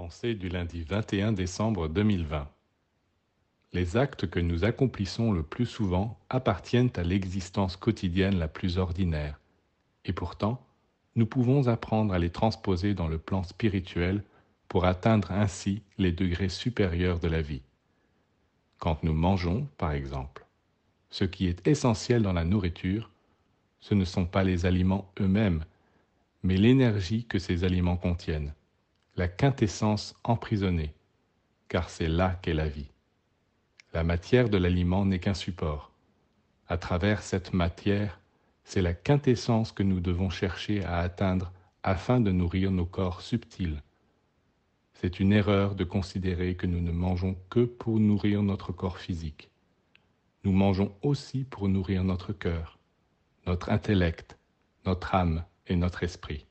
Pensée du lundi 21 décembre 2020 Les actes que nous accomplissons le plus souvent appartiennent à l'existence quotidienne la plus ordinaire, et pourtant, nous pouvons apprendre à les transposer dans le plan spirituel pour atteindre ainsi les degrés supérieurs de la vie. Quand nous mangeons, par exemple, ce qui est essentiel dans la nourriture, ce ne sont pas les aliments eux-mêmes, mais l'énergie que ces aliments contiennent, la quintessence emprisonnée, car c'est là qu'est la vie. La matière de l'aliment n'est qu'un support. À travers cette matière, c'est la quintessence que nous devons chercher à atteindre afin de nourrir nos corps subtils. C'est une erreur de considérer que nous ne mangeons que pour nourrir notre corps physique. Nous mangeons aussi pour nourrir notre cœur, notre intellect, notre âme et notre esprit.